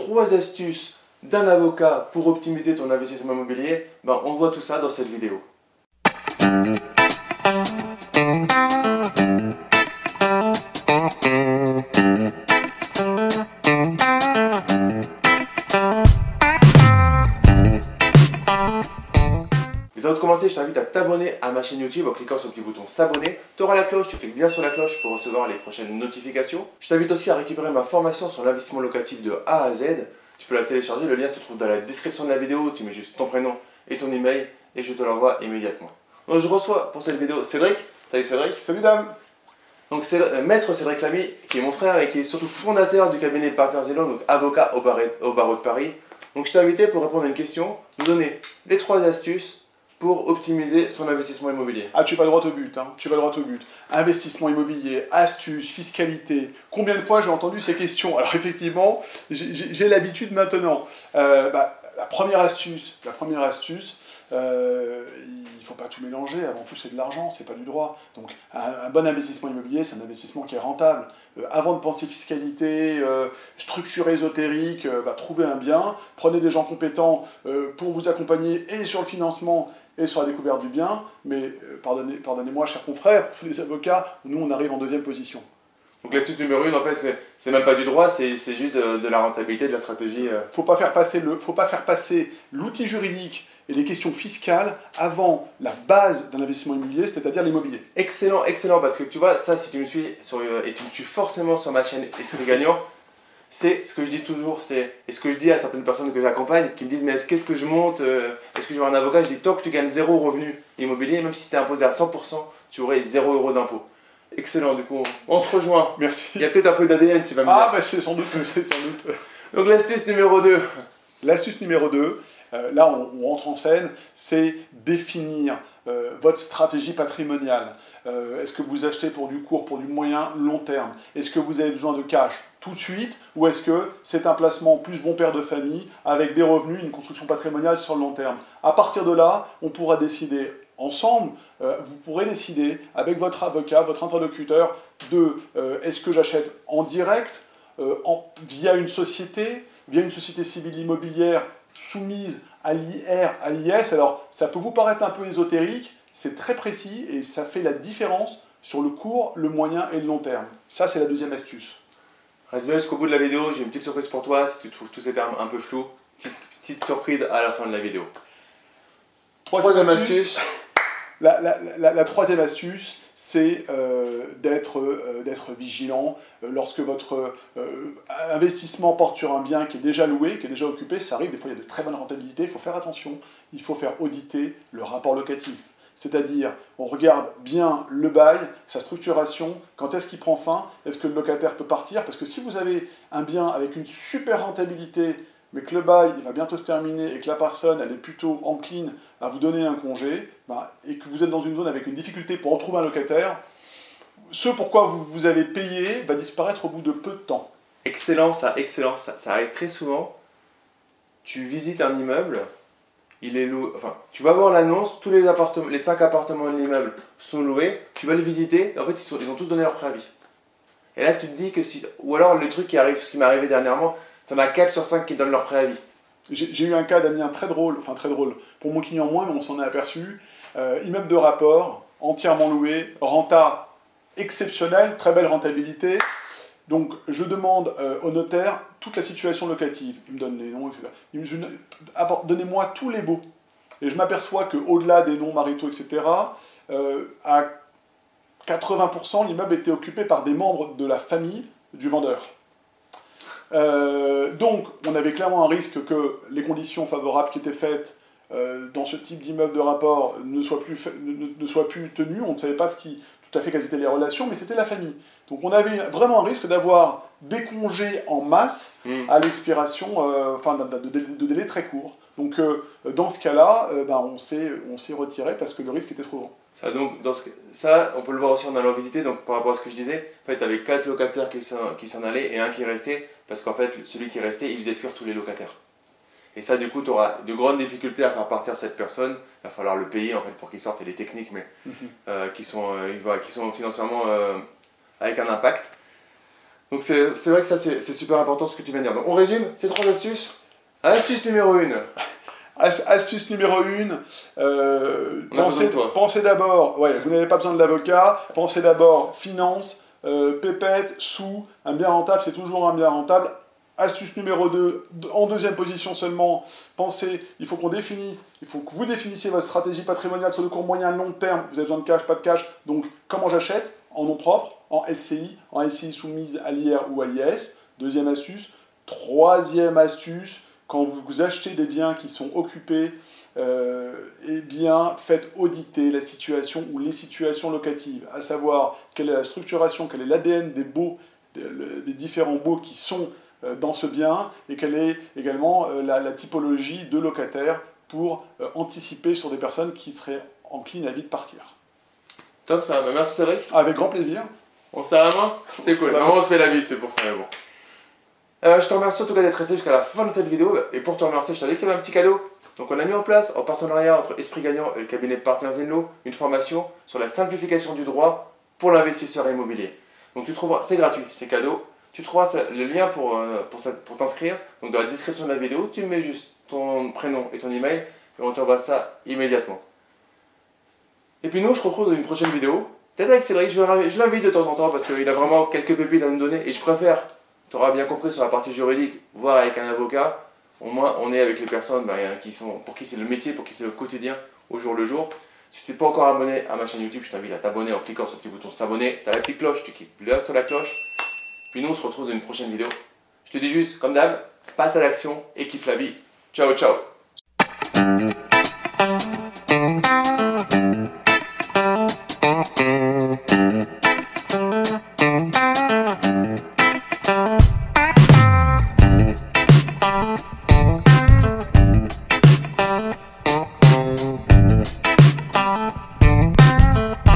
trois astuces d'un avocat pour optimiser ton investissement immobilier, ben, on voit tout ça dans cette vidéo. Je t'invite à t'abonner à ma chaîne YouTube en cliquant sur le petit bouton s'abonner. Tu auras la cloche, tu cliques bien sur la cloche pour recevoir les prochaines notifications. Je t'invite aussi à récupérer ma formation sur l'investissement locatif de A à Z. Tu peux la télécharger, le lien se trouve dans la description de la vidéo. Tu mets juste ton prénom et ton email et je te l'envoie immédiatement. Donc je reçois pour cette vidéo Cédric. Salut Cédric. Salut dame. Donc c'est euh, Maître Cédric Lamy, qui est mon frère et qui est surtout fondateur du cabinet Partners Zélon, donc avocat au barreau, au barreau de Paris. Donc je t'ai invité pour répondre à une question, nous donner les trois astuces pour optimiser son investissement immobilier. Ah, tu vas droit au but, hein. tu vas droit au but. Investissement immobilier, astuces, fiscalité. Combien de fois j'ai entendu ces questions? Alors effectivement, j'ai l'habitude maintenant. Euh, bah, la première astuce, la première astuce, euh, il ne faut pas tout mélanger. Avant tout, c'est de l'argent, c'est pas du droit. Donc, un, bon investissement immobilier, c'est un investissement qui est rentable. Euh, avant de penser fiscalité, euh, structure ésotérique, bah, trouvez un bien, prenez des gens compétents pour vous accompagner et sur le financement et sur la découverte du bien, mais euh, pardonnez, pardonnez-moi, chers confrères, tous les avocats, nous on arrive en deuxième position. Donc l'astuce numéro une, en fait, c'est même pas du droit, c'est juste de, la rentabilité, de la stratégie. Euh. Faut pas faire passer le, faut pas faire passer l'outil juridique et les questions fiscales avant la base d'un investissement immobilier, c'est-à-dire l'immobilier. Excellent, excellent, parce que tu vois, ça, si tu me suis sur, euh, et tu me suis forcément sur ma chaîne Esprit Gagnant, c'est ce que je dis toujours, c'est et ce que je dis à certaines personnes que j'accompagne qui me disent mais qu'est-ce que je monte, euh, est-ce que je veux un avocat? Je dis tant que tu gagnes zéro revenu immobilier, même si tu es imposé à 100%, tu aurais zéro euro d'impôt. Excellent, du coup, on se rejoint. Merci. Il y a peut-être un peu d'ADN, tu vas me ah, dire. Ah, bah c'est sans doute, c'est sans doute. Donc l'astuce numéro 2. L'astuce numéro 2, euh, là on, on, rentre en scène, c'est définir euh, votre stratégie patrimoniale. Euh, est-ce que vous achetez pour du court, pour du moyen, long terme? Est-ce que vous avez besoin de cash tout de suite? Ou est-ce que c'est un placement plus bon père de famille avec des revenus, une construction patrimoniale sur le long terme? À partir de là, on pourra décider ensemble, euh, vous pourrez décider avec votre avocat, votre interlocuteur, de est-ce que j'achète en direct, via une société, via une société civile immobilière soumise à l'IR, à l'IS. Alors, ça peut vous paraître un peu ésotérique, c'est très précis et ça fait la différence sur le court, le moyen et le long terme. Ça, c'est la deuxième astuce. Reste bien jusqu'au bout de la vidéo, j'ai une petite surprise pour toi si tu trouves tous ces termes un peu flous. Petite, surprise à la fin de la vidéo. Troisième, astuce la, troisième astuce, c'est euh, euh, d'être vigilant. Euh, lorsque votre investissement porte sur un bien qui est déjà loué, qui est déjà occupé, ça arrive, des fois il y a de très bonnes rentabilités, il faut faire attention, il faut faire auditer le rapport locatif. C'est-à-dire, on regarde bien le bail, sa structuration, quand est-ce qu'il prend fin, est-ce que le locataire peut partir Parce que si vous avez un bien avec une super rentabilité, mais que le bail il va bientôt se terminer et que la personne elle est plutôt encline à vous donner un congé, bah, et que vous êtes dans une zone avec une difficulté pour retrouver un locataire, ce pourquoi vous, vous avez payé va disparaître au bout de peu de temps. Excellent, ça, excellent. Ça, ça arrive très souvent. Tu visites un immeuble, il est loué. Enfin, tu vas voir l'annonce, tous les appartements, les cinq appartements de l'immeuble sont loués. Tu vas les visiter. En fait, ils, ils ont tous donné leur préavis. Et là, tu te dis que si. Ou alors, le truc qui arrive, ce qui m'est arrivé dernièrement, tu en as 4 sur 5 qui donnent leur préavis. J'ai eu un cas d'Amien très drôle, enfin très drôle, pour mon client moins, mais on s'en est aperçu. Euh, immeuble de rapport, entièrement loué, renta exceptionnelle, très belle rentabilité. Donc je demande euh, au notaire toute la situation locative. Il me donne les noms, etc. Donnez-moi tous les baux. Et je m'aperçois qu'au-delà des noms maritaux, etc., euh, à 80%, l'immeuble était occupé par des membres de la famille du vendeur. Euh, donc, on avait clairement un risque que les conditions favorables qui étaient faites euh, dans ce type d'immeuble de rapport ne soient, plus, ne, soient plus tenues. On ne savait pas ce qui, tout à fait quelles étaient les relations, mais c'était la famille. Donc, on avait vraiment un risque d'avoir des congés en masse hmm. à l'expiration, euh, enfin, de, de, délais très courts. Donc, dans ce cas-là, ben, on s'est retiré parce que le risque était trop grand. Ça, donc, dans ce, ça, on peut le voir aussi en allant visiter. Donc, par rapport à ce que je disais, en fait, tu avais quatre locataires qui s'en allaient et un qui restait parce qu'en fait, celui qui restait, il faisait fuir tous les locataires. Et ça, du coup, tu auras de grandes difficultés à faire partir cette personne. Il va falloir le payer en fait pour qu'il sorte. et les techniques, mais mhm. euh, qui, sont, euh, qui sont financièrement euh, avec un impact. Donc c'est c'est vrai que ça c'est c'est super important ce que tu viens de dire. Donc on résume ces trois astuces. Astuce numéro 1. As- Astuce numéro 1, On a besoin pensez, de toi. pensez d'abord, ouais, vous n'avez pas besoin de l'avocat, pensez d'abord finance, euh, pépette, sous, un bien rentable, c'est toujours un bien rentable. Astuce numéro 2, en deuxième position seulement, pensez, il faut qu'on définisse, il faut que vous définissiez votre stratégie patrimoniale sur le court, moyen, long terme. Vous avez besoin de cash, pas de cash. Donc, comment j'achète? En nom propre, en SCI, en SCI soumise à l'IR ou à l'IS. Deuxième astuce. Troisième astuce, quand vous achetez des biens qui sont occupés, euh, eh bien, faites auditer la situation ou les situations locatives, à savoir quelle est la structuration, quel est l'ADN des baux, différents baux qui sont euh, dans ce bien, et quelle est également euh, la, la typologie de locataires pour anticiper sur des personnes qui seraient enclines à vite partir. Top ça. Bah, merci Cédric. Avec grand plaisir. On se serre la main C'est cool. Normalement, on se fait la bise, c'est pour ça, mais bon. Euh, je te remercie en tout cas d'être resté jusqu'à la fin de cette vidéo. Et pour te remercier, je t'avais qu'il y avait un petit cadeau. Donc, on a mis en place, en partenariat entre Esprit Gagnant et le cabinet de Partners Zenlo, une formation sur la simplification du droit pour l'investisseur immobilier. Donc, tu trouveras, c'est gratuit, c'est cadeau. Tu trouveras le lien pour, euh, pour, t'inscrire. Donc, dans la description de la vidéo, tu mets juste ton prénom et ton email et on t'envoie ça immédiatement. Et puis, nous, je te retrouve dans une prochaine vidéo. Peut-être avec Cédric, je l'invite de temps en temps parce qu'il a vraiment quelques pépites à nous donner et je préfère, tu auras bien compris sur la partie juridique, voir avec un avocat. Au moins, on est avec les personnes bah, qui sont, pour qui c'est le métier, pour qui c'est le quotidien, au jour le jour. Si tu n'es pas encore abonné à ma chaîne YouTube, je t'invite à t'abonner en cliquant sur le petit bouton s'abonner. Tu as la petite cloche, tu cliques là sur la cloche. Puis nous, on se retrouve dans une prochaine vidéo. Je te dis juste, comme d'hab, passe à l'action et kiffe la vie. Ciao, ciao